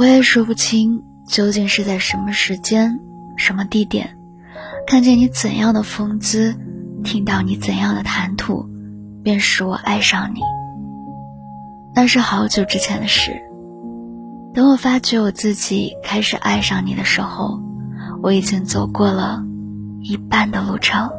我也说不清究竟是在什么时间什么地点看见你怎样的风姿听到你怎样的谈吐便使我爱上你。那是好久之前的事等我发觉我自己开始爱上你的时候我已经走过了一半的路程。